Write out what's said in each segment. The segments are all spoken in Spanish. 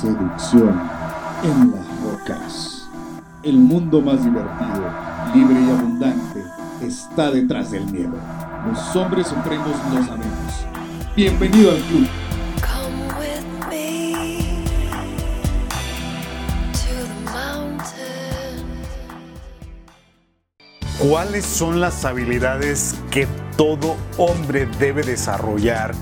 seducción en las rocas. El mundo más divertido, libre y abundante está detrás del miedo. Los hombres supremos lo sabemos. Bienvenido al club. ¿Cuáles son las habilidades que todo hombre debe desarrollar?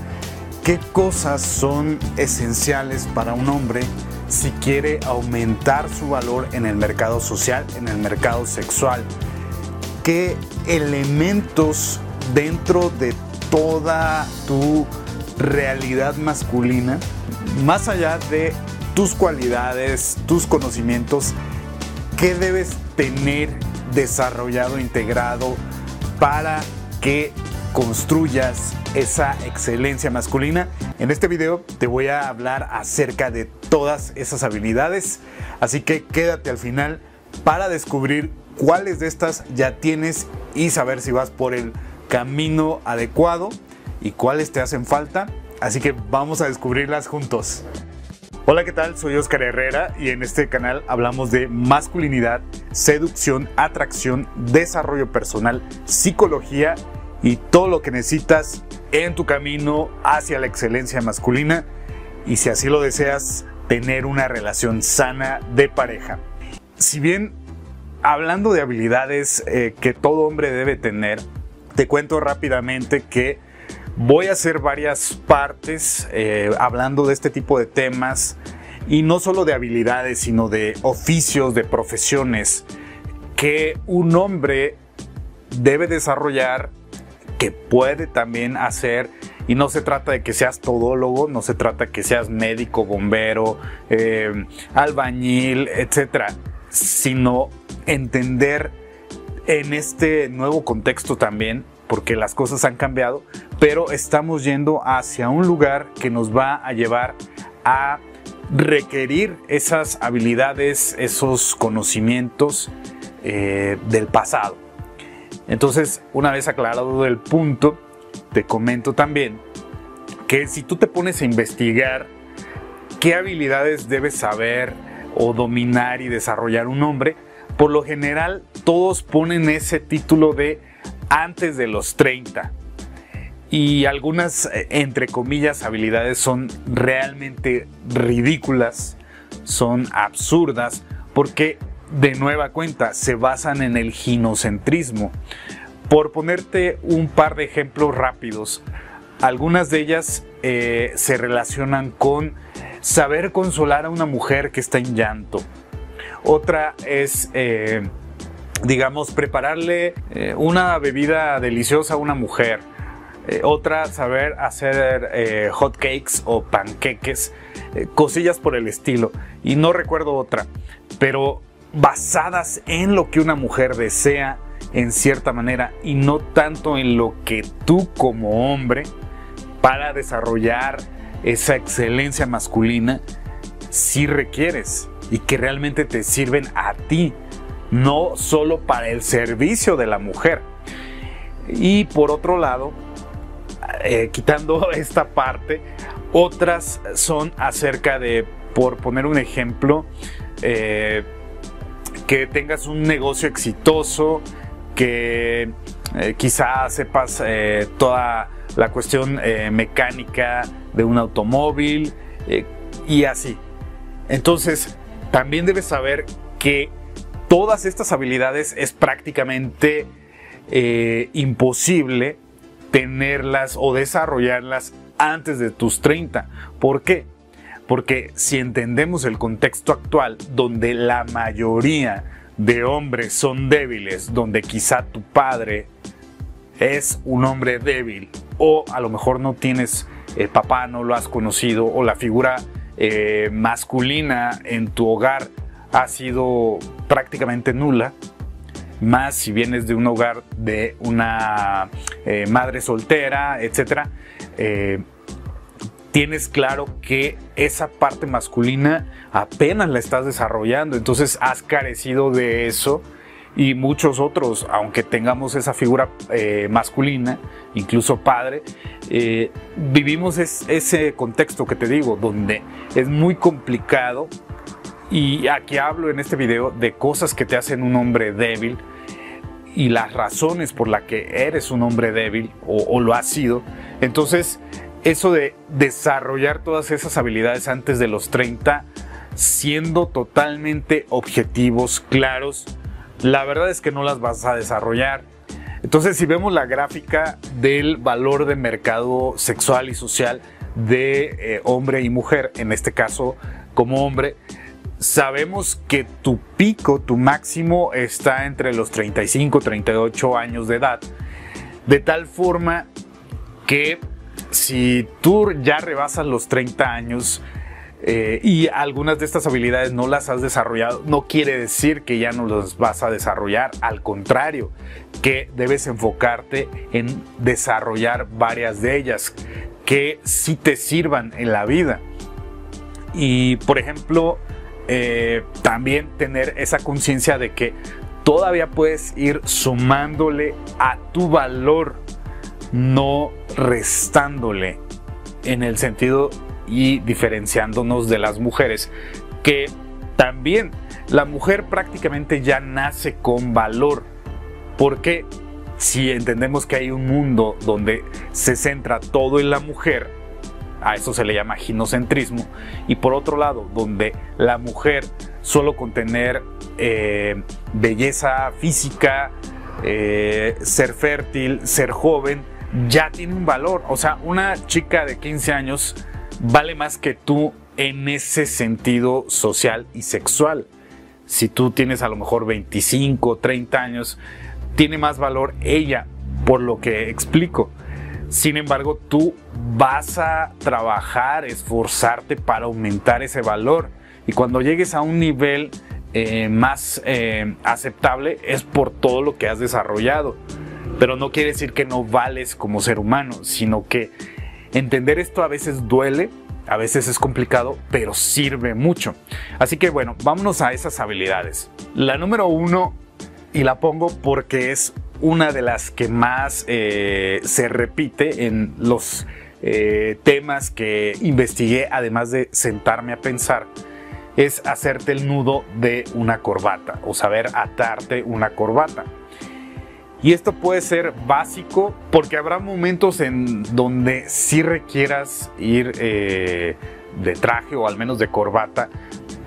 ¿Qué cosas son esenciales para un hombre si quiere aumentar su valor en el mercado social, en el mercado sexual? ¿Qué elementos dentro de toda tu realidad masculina, más allá de tus cualidades, tus conocimientos, qué debes tener desarrollado, integrado para que construyas esa excelencia masculina. En este video te voy a hablar acerca de todas esas habilidades, así que quédate al final para descubrir cuáles de estas ya tienes y saber si vas por el camino adecuado y cuáles te hacen falta. Así que vamos a descubrirlas juntos. Hola, ¿qué tal? Soy Oscar Herrera y en este canal hablamos de masculinidad, seducción, atracción, desarrollo personal, psicología y todo lo que necesitas en tu camino hacia la excelencia masculina y si así lo deseas, tener una relación sana de pareja. Si bien hablando de habilidades eh, que todo hombre debe tener, te cuento rápidamente que voy a hacer varias partes eh, hablando de este tipo de temas y no solo de habilidades, sino de oficios, de profesiones que un hombre debe desarrollar, que puede también hacer. Y no se trata de que seas todólogo, no se trata de que seas médico, bombero, eh, albañil, etcétera, sino entender en este nuevo contexto también, porque las cosas han cambiado, pero estamos yendo hacia un lugar que nos va a llevar a requerir esas habilidades, esos conocimientos eh, del pasado. Entonces, una vez aclarado el punto, te comento también que si tú te pones a investigar qué habilidades debes saber o dominar y desarrollar un hombre, por lo general todos ponen ese título de antes de los 30. Y algunas, eh, entre comillas, habilidades son realmente ridículas, son absurdas, porque de nueva cuenta se basan en el ginocentrismo. Por ponerte un par de ejemplos rápidos, algunas de ellas eh, se relacionan con saber consolar a una mujer que está en llanto. Otra es, eh, digamos, prepararle eh, una bebida deliciosa a una mujer. otra, saber hacer hot cakes o panqueques, cosillas por el estilo. Y no recuerdo otra, pero basadas en lo que una mujer desea en cierta manera y no tanto en lo que tú como hombre para desarrollar esa excelencia masculina si requieres y que realmente te sirven a ti, no solo para el servicio de la mujer. Y por otro lado, eh, quitando esta parte, otras son acerca de, por poner un ejemplo, eh, que tengas un negocio exitoso, que eh, quizá sepas toda la cuestión mecánica de un automóvil y así. Entonces, también debes saber que todas estas habilidades es prácticamente eh, imposible tenerlas o desarrollarlas antes de tus 30. ¿Por qué? Porque si entendemos el contexto actual donde la mayoría de hombres son débiles, donde quizá tu padre es un hombre débil o a lo mejor no tienes eh, papá, no lo has conocido o la figura eh, masculina en tu hogar ha sido prácticamente nula, más si vienes de un hogar de una eh, madre soltera, etc., eh, tienes claro que esa parte masculina apenas la estás desarrollando, entonces has carecido de eso y muchos otros, aunque tengamos esa figura eh, masculina, incluso padre, eh, vivimos es- ese contexto que te digo, donde es muy complicado y aquí hablo en este video de cosas que te hacen un hombre débil y las razones por las que eres un hombre débil o, o lo has sido. Entonces, eso de desarrollar todas esas habilidades antes de los 30, siendo totalmente objetivos, claros, la verdad es que no las vas a desarrollar. Entonces, si vemos la gráfica del valor de mercado sexual y social de eh, hombre y mujer, en este caso como hombre, sabemos que tu pico, tu máximo está entre los 35, 38 años de edad. De tal forma que si tú ya rebasas los 30 años eh, y algunas de estas habilidades no las has desarrollado, no quiere decir que ya no las vas a desarrollar. Al contrario, que debes enfocarte en desarrollar varias de ellas que sí te sirvan en la vida. Y por ejemplo, eh, también tener esa conciencia de que todavía puedes ir sumándole a tu valor, no restándole en el sentido y diferenciándonos de las mujeres, que también la mujer prácticamente ya nace con valor, porque si entendemos que hay un mundo donde se centra todo en la mujer, a eso se le llama ginocentrismo, y por otro lado, donde la mujer solo con tener eh, belleza física, eh, ser fértil, ser joven, ya tiene un valor. O sea, una chica de 15 años vale más que tú en ese sentido social y sexual. Si tú tienes a lo mejor 25, 30 años, tiene más valor ella, por lo que explico. Sin embargo, tú vas a trabajar, esforzarte para aumentar ese valor. Y cuando llegues a un nivel eh, más eh, aceptable es por todo lo que has desarrollado. Pero no quiere decir que no vales como ser humano, sino que entender esto a veces duele, a veces es complicado, pero sirve mucho. Así que bueno, vámonos a esas habilidades. La número uno, y la pongo porque es una de las que más eh, se repite en los eh, temas que investigué, además de sentarme a pensar, es hacerte el nudo de una corbata o saber atarte una corbata. Y esto puede ser básico porque habrá momentos en donde sí requieras ir eh, de traje o al menos de corbata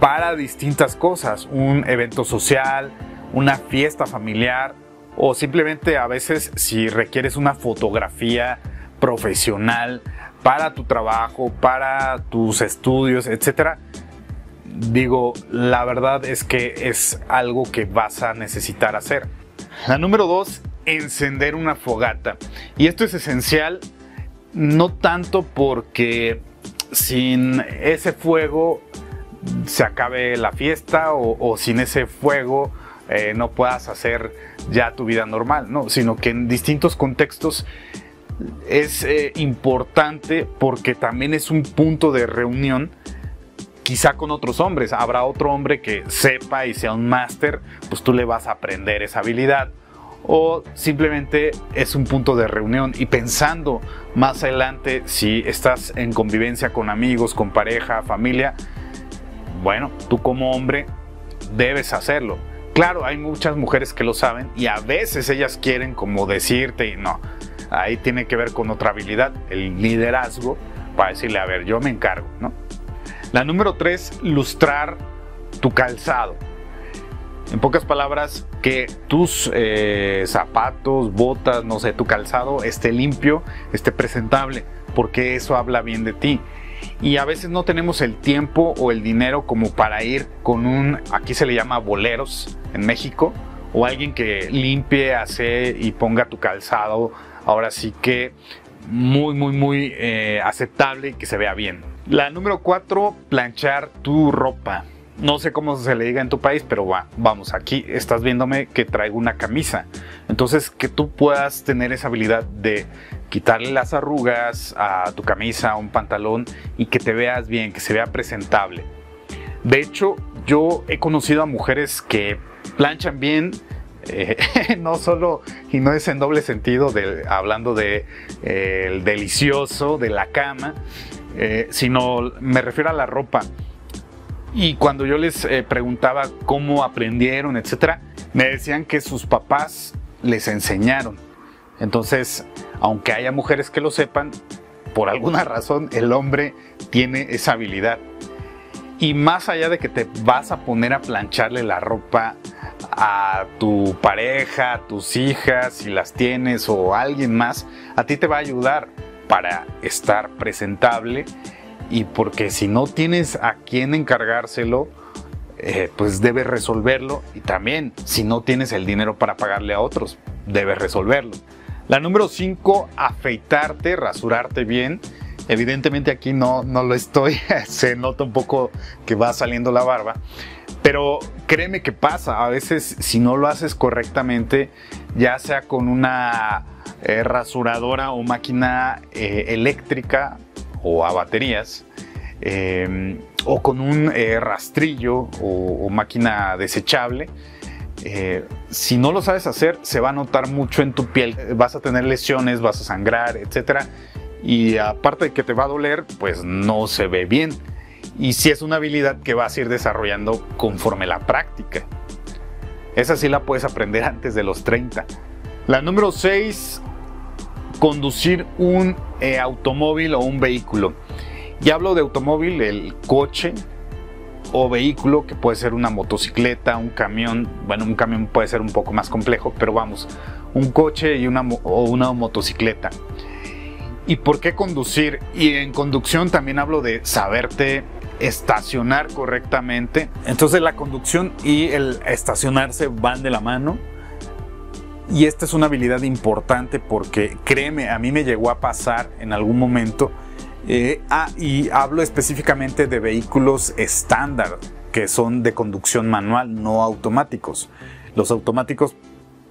para distintas cosas, un evento social, una fiesta familiar o simplemente a veces si requieres una fotografía profesional para tu trabajo, para tus estudios, etcétera. Digo, la verdad es que es algo que vas a necesitar hacer. La número dos, encender una fogata. Y esto es esencial, no tanto porque sin ese fuego se acabe la fiesta o, sin ese fuego eh, no puedas hacer ya tu vida normal, no, sino que en distintos contextos es eh, importante porque también es un punto de reunión quizá con otros hombres. Habrá otro hombre que sepa y sea un máster, pues tú le vas a aprender esa habilidad. O simplemente es un punto de reunión y pensando más adelante si estás en convivencia con amigos, con pareja, familia, bueno, tú como hombre debes hacerlo. Claro, hay muchas mujeres que lo saben y a veces ellas quieren como decirte y no. Ahí tiene que ver con otra habilidad, el liderazgo, para decirle, a ver, yo me encargo, ¿no? La número tres, lustrar tu calzado. En pocas palabras, que tus eh, zapatos, botas, no sé, tu calzado esté limpio, esté presentable, porque eso habla bien de ti. Y a veces no tenemos el tiempo o el dinero como para ir con un, aquí se le llama boleros en México, o alguien que limpie, hace y ponga tu calzado, ahora sí que muy, muy, muy eh, aceptable y que se vea bien. La número cuatro, planchar tu ropa. No sé cómo se le diga en tu país, pero va, vamos, aquí estás viéndome que traigo una camisa. Entonces, que tú puedas tener esa habilidad de quitarle las arrugas a tu camisa, a un pantalón y que te veas bien, que se vea presentable. De hecho, yo he conocido a mujeres que planchan bien Eh, no solo, y no es en doble sentido, hablando de eh, el delicioso, de la cama, eh, sino me refiero a la ropa. Y cuando yo les preguntaba cómo aprendieron, etcétera, me decían que sus papás les enseñaron. Entonces, aunque haya mujeres que lo sepan, por alguna razón el hombre tiene esa habilidad. Y más allá de que te vas a poner a plancharle la ropa a tu pareja, a tus hijas, si las tienes o a alguien más, a ti te va a ayudar para estar presentable y porque si no tienes a quién encargárselo, eh, pues debes resolverlo y también si no tienes el dinero para pagarle a otros, debes resolverlo. La número 5, afeitarte, rasurarte bien. Evidentemente aquí no, no lo estoy, se nota un poco que va saliendo la barba, pero créeme que pasa, a veces si no lo haces correctamente, ya sea con una eh, rasuradora o máquina eh, eléctrica o a baterías, em, o con un eh, rastrillo o, máquina desechable, si no lo sabes hacer, se va a notar mucho en tu piel. Vas a tener lesiones, vas a sangrar, etc. Y aparte de que te va a doler, pues no se ve bien y si es una habilidad que vas a ir desarrollando conforme la práctica. Esa sí la puedes aprender antes de los 30. La número 6, conducir un eh, automóvil o un vehículo. Y hablo de automóvil, el coche o vehículo, que puede ser una motocicleta, un camión. Bueno, un camión puede ser un poco más complejo, pero vamos, un coche y una, o una motocicleta. ¿Y por qué conducir? Y en conducción también hablo de saberte estacionar correctamente. Entonces la conducción y el estacionarse van de la mano. Y esta es una habilidad importante porque créeme, a mí me llegó a pasar en algún momento. Eh, ah, y hablo específicamente de vehículos estándar que son de conducción manual, no automáticos. Los automáticos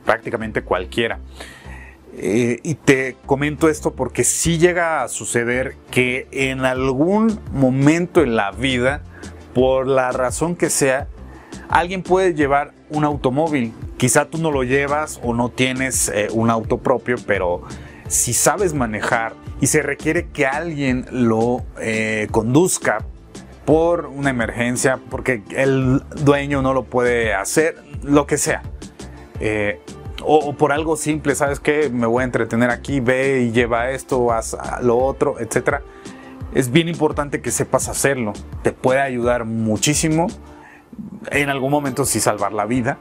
prácticamente cualquiera. Eh, y te comento esto porque sí llega a suceder que en algún momento en la vida, por la razón que sea, alguien puede llevar un automóvil. Quizá tú no lo llevas o no tienes eh, un auto propio, pero si sabes manejar y se requiere que alguien lo eh, conduzca por una emergencia, porque el dueño no lo puede hacer, lo que sea o, por algo simple, ¿sabes qué? Me voy a entretener aquí, ve y lleva esto, haz lo otro, etc. Es bien importante que sepas hacerlo. Te puede ayudar muchísimo. En algún momento sí salvar la vida.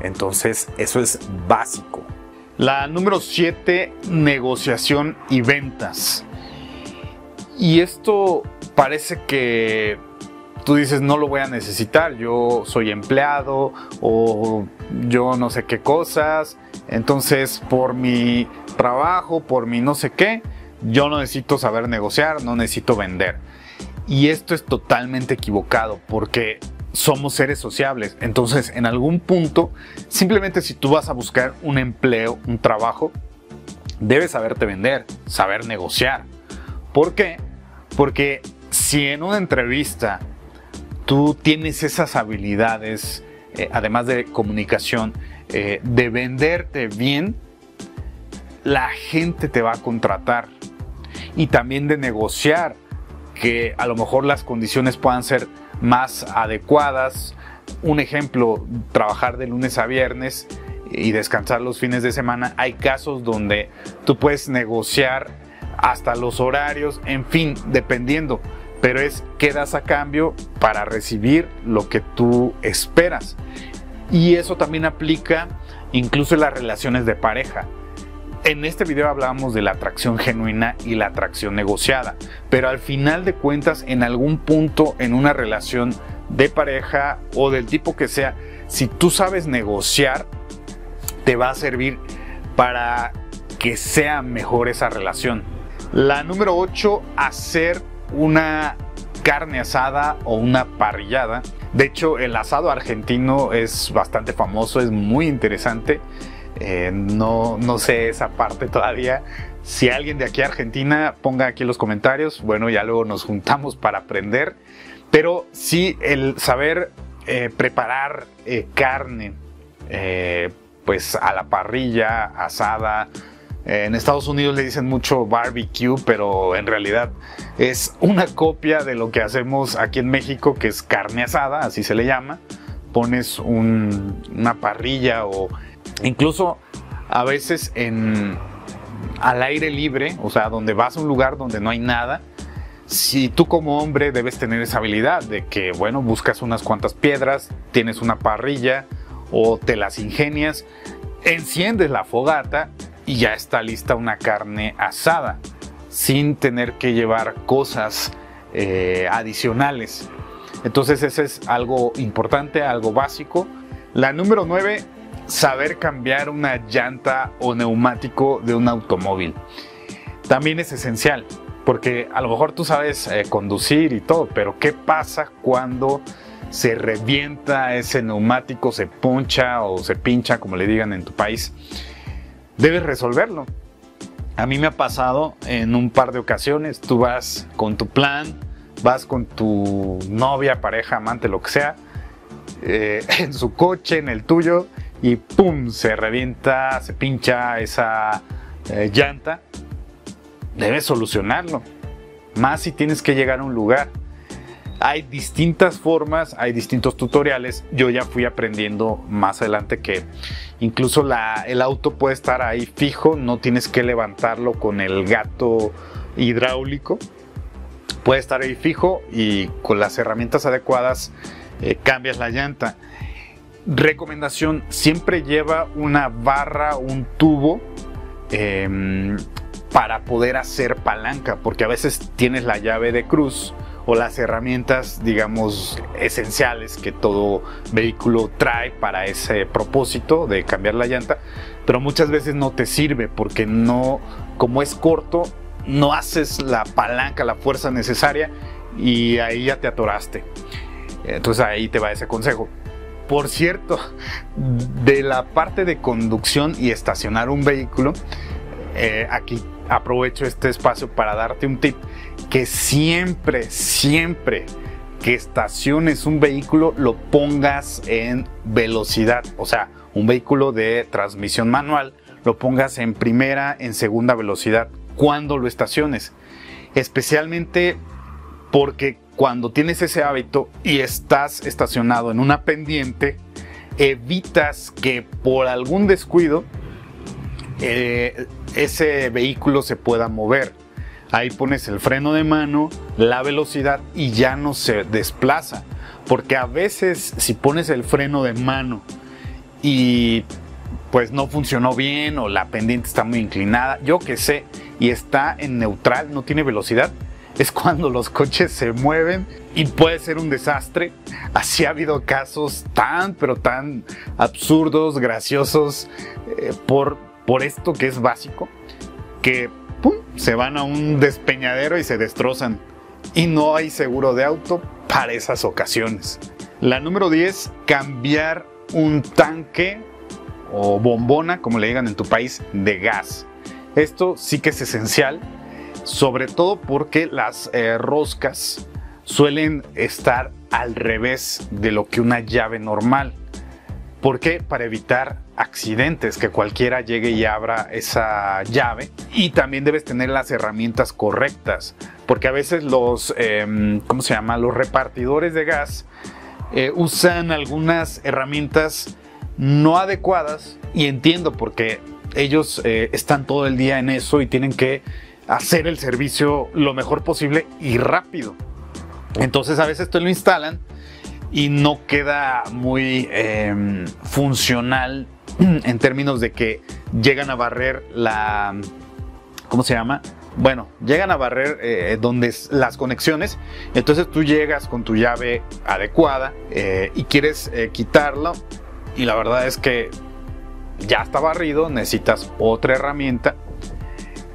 Entonces, eso es básico. La número 7, negociación y ventas. Y esto parece que tú dices no lo voy a necesitar, yo soy empleado o yo no sé qué cosas, entonces por mi trabajo, por mi no sé qué, yo no necesito saber negociar, no necesito vender. Y esto es totalmente equivocado porque somos seres sociables. Entonces, en algún punto, simplemente si tú vas a buscar un empleo, un trabajo, debes saberte vender, saber negociar. ¿Por qué? Porque si en una entrevista tú tienes esas habilidades, eh, además de comunicación, eh, de venderte bien, la gente te va a contratar. Y también de negociar, que a lo mejor las condiciones puedan ser más adecuadas. Un ejemplo, trabajar de lunes a viernes y descansar los fines de semana. Hay casos donde tú puedes negociar hasta los horarios, en fin, dependiendo pero es qué das a cambio para recibir lo que tú esperas. Y eso también aplica incluso en las relaciones de pareja. En este video hablábamos de la atracción genuina y la atracción negociada, pero al final de cuentas, en algún punto en una relación de pareja o del tipo que sea, si tú sabes negociar, te va a servir para que sea mejor esa relación. La número 8, hacer una carne asada o una parrillada. De hecho, el asado argentino es bastante famoso, es muy interesante. Eh, no, no sé esa parte todavía. Si alguien de aquí a Argentina, ponga aquí los comentarios. Bueno, ya luego nos juntamos para aprender. Pero sí, el saber eh, preparar eh, carne pues a la parrilla, asada. En Estados Unidos le dicen mucho barbecue, pero en realidad es una copia de lo que hacemos aquí en México, que es carne asada, así se le llama. Pones un- una parrilla o incluso a veces en al aire libre, o sea, donde vas a un lugar donde no hay nada, si tú como hombre debes tener esa habilidad de que, bueno, buscas unas cuantas piedras, tienes una parrilla o te las ingenias, enciendes la fogata y ya está lista una carne asada, sin tener que llevar cosas eh, adicionales. Entonces ese es algo importante, algo básico. La número 9, saber cambiar una llanta o neumático de un automóvil. También es esencial, porque a lo mejor tú sabes eh, conducir y todo, pero ¿qué pasa cuando se revienta ese neumático, se poncha o se pincha, como le digan en tu país? Debes resolverlo. A mí me ha pasado en un par de ocasiones, tú vas con tu plan, vas con tu novia, pareja, amante, lo que sea, eh, en su coche, en el tuyo, y ¡pum! se revienta, se pincha esa eh, llanta. Debes solucionarlo. Más si tienes que llegar a un lugar. Hay distintas formas, hay distintos tutoriales. Yo ya fui aprendiendo más adelante que incluso el auto puede estar ahí fijo, no tienes que levantarlo con el gato hidráulico. Puede estar ahí fijo y con las herramientas adecuadas eh, cambias la llanta. Recomendación, siempre lleva una barra, un tubo em, para poder hacer palanca, porque a veces tienes la llave de cruz o las herramientas, digamos, esenciales que todo vehículo trae para ese propósito de cambiar la llanta, pero muchas veces no te sirve porque no, como es corto, no haces la palanca, la fuerza necesaria y ahí ya te atoraste. Entonces ahí te va ese consejo. Por cierto, de la parte de conducción y estacionar un vehículo, eh, aquí aprovecho este espacio para darte un tip que siempre, siempre que estaciones un vehículo lo pongas en velocidad, o sea, un vehículo de transmisión manual lo pongas en primera, en segunda velocidad cuando lo estaciones, especialmente porque cuando tienes ese hábito y estás estacionado en una pendiente, evitas que por algún descuido eh, ese vehículo se pueda mover. Ahí pones el freno de mano, la velocidad y ya no se desplaza. Porque a veces si pones el freno de mano y pues no funcionó bien o la pendiente está muy inclinada, yo que sé, y está en neutral, no tiene velocidad, es cuando los coches se mueven y puede ser un desastre. Así ha habido casos tan, pero tan absurdos, graciosos, eh, por, por esto que es básico, que ¡pum! se van a un despeñadero y se destrozan. Y no hay seguro de auto para esas ocasiones. La número 10, cambiar un tanque o bombona, como le digan en tu país, de gas. Esto sí que es esencial sobre todo porque las eh, roscas suelen estar al revés de lo que una llave normal. ¿Por qué? Para evitar accidentes, que cualquiera llegue y abra esa llave. Y también debes tener las herramientas correctas, porque a veces los, eh, ¿cómo se llama? Los repartidores de gas eh, usan algunas herramientas no adecuadas y entiendo porque ellos eh, están todo el día en eso y tienen que hacer el servicio lo mejor posible y rápido. Entonces a veces te lo instalan y no queda muy eh, funcional en términos de que llegan a barrer la... ¿Cómo se llama? Bueno, llegan a barrer eh, donde es las conexiones. Entonces tú llegas con tu llave adecuada eh, y quieres eh, quitarlo. Y la verdad es que ya está barrido, necesitas otra herramienta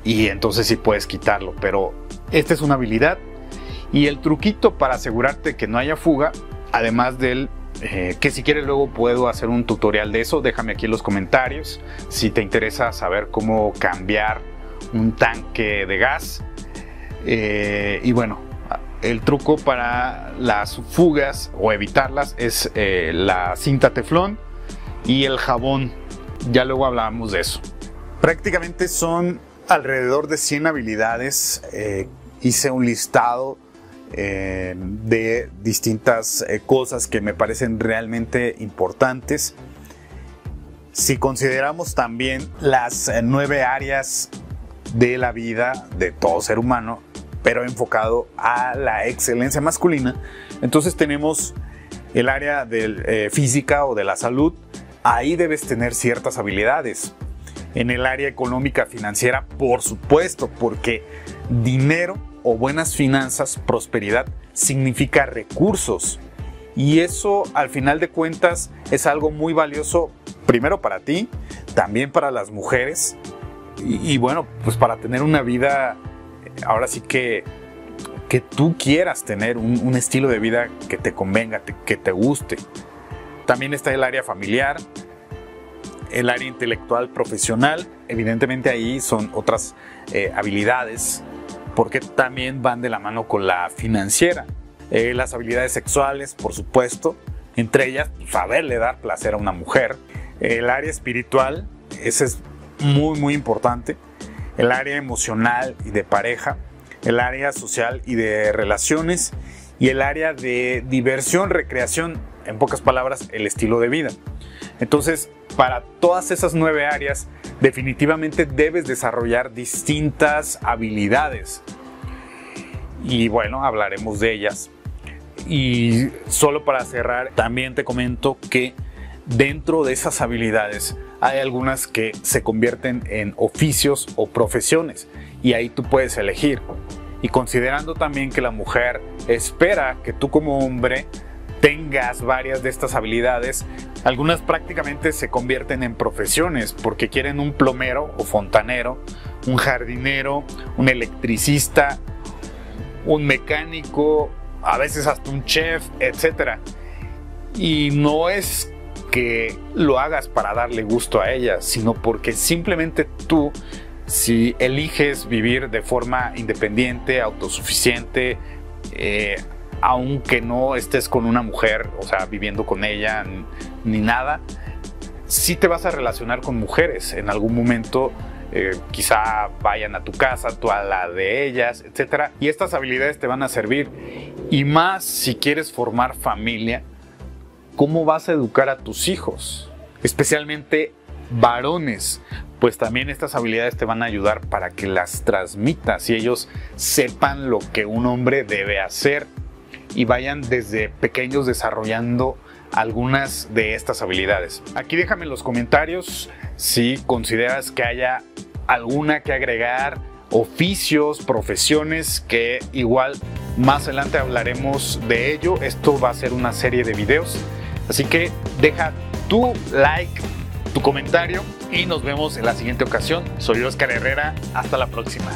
y entonces sí puedes quitarlo. Pero esta es una habilidad y el truquito para asegurarte que no haya fuga, además del eh, que si quieres luego puedo hacer un tutorial de eso, déjame aquí en los comentarios si te interesa saber cómo cambiar un tanque de gas. Eh, y bueno, el truco para las fugas o evitarlas es eh, la cinta teflón y el jabón ya luego hablábamos de eso. Prácticamente son alrededor de 100 habilidades. Eh, hice un listado eh, de distintas eh, cosas que me parecen realmente importantes. Si consideramos también las nueve áreas de la vida de todo ser humano, pero enfocado a la excelencia masculina, entonces tenemos el área de física o de la salud, ahí debes tener ciertas habilidades. En el área económica financiera, por supuesto, porque dinero o buenas finanzas, prosperidad, significa recursos. Y eso al final de cuentas es algo muy valioso, primero para ti, también para las mujeres. Y, bueno, pues para tener una vida, ahora sí que, que tú quieras tener un, estilo de vida que te convenga, que te guste. También está el área familiar, el área intelectual profesional, evidentemente ahí son otras eh, habilidades, porque también van de la mano con la financiera. Eh, las habilidades sexuales, por supuesto, entre ellas saberle dar placer a una mujer. El área espiritual, ese es muy, muy importante. El área emocional y de pareja. El área social y de relaciones. Y el área de diversión, recreación, en pocas palabras, el estilo de vida. Entonces, para todas esas nueve áreas, definitivamente debes desarrollar distintas habilidades. Y bueno, hablaremos de ellas. Y solo para cerrar, también te comento que dentro de esas habilidades hay algunas que se convierten en oficios o profesiones y ahí tú puedes elegir. Y considerando también que la mujer espera que tú como hombre tengas varias de estas habilidades, algunas prácticamente se convierten en profesiones porque quieren un plomero o fontanero, un jardinero, un electricista, un mecánico, a veces hasta un chef, etc. Y no es que lo hagas para darle gusto a ella, sino porque simplemente tú, si eliges vivir de forma independiente, autosuficiente, eh, aunque no estés con una mujer, o sea, viviendo con ella ni nada, sí te vas a relacionar con mujeres en algún momento. Eh, quizá vayan a tu casa, tú a la de ellas, etc. Y estas habilidades te van a servir. Y más si quieres formar familia, ¿cómo vas a educar a tus hijos? Especialmente varones, pues también estas habilidades te van a ayudar para que las transmitas y ellos sepan lo que un hombre debe hacer y vayan desde pequeños desarrollando algunas de estas habilidades. Aquí déjame en los comentarios si consideras que haya alguna que agregar, oficios, profesiones, que igual más adelante hablaremos de ello. Esto va a ser una serie de videos. Así que deja tu like, tu comentario y nos vemos en la siguiente ocasión. Soy Oscar Herrera. Hasta la próxima.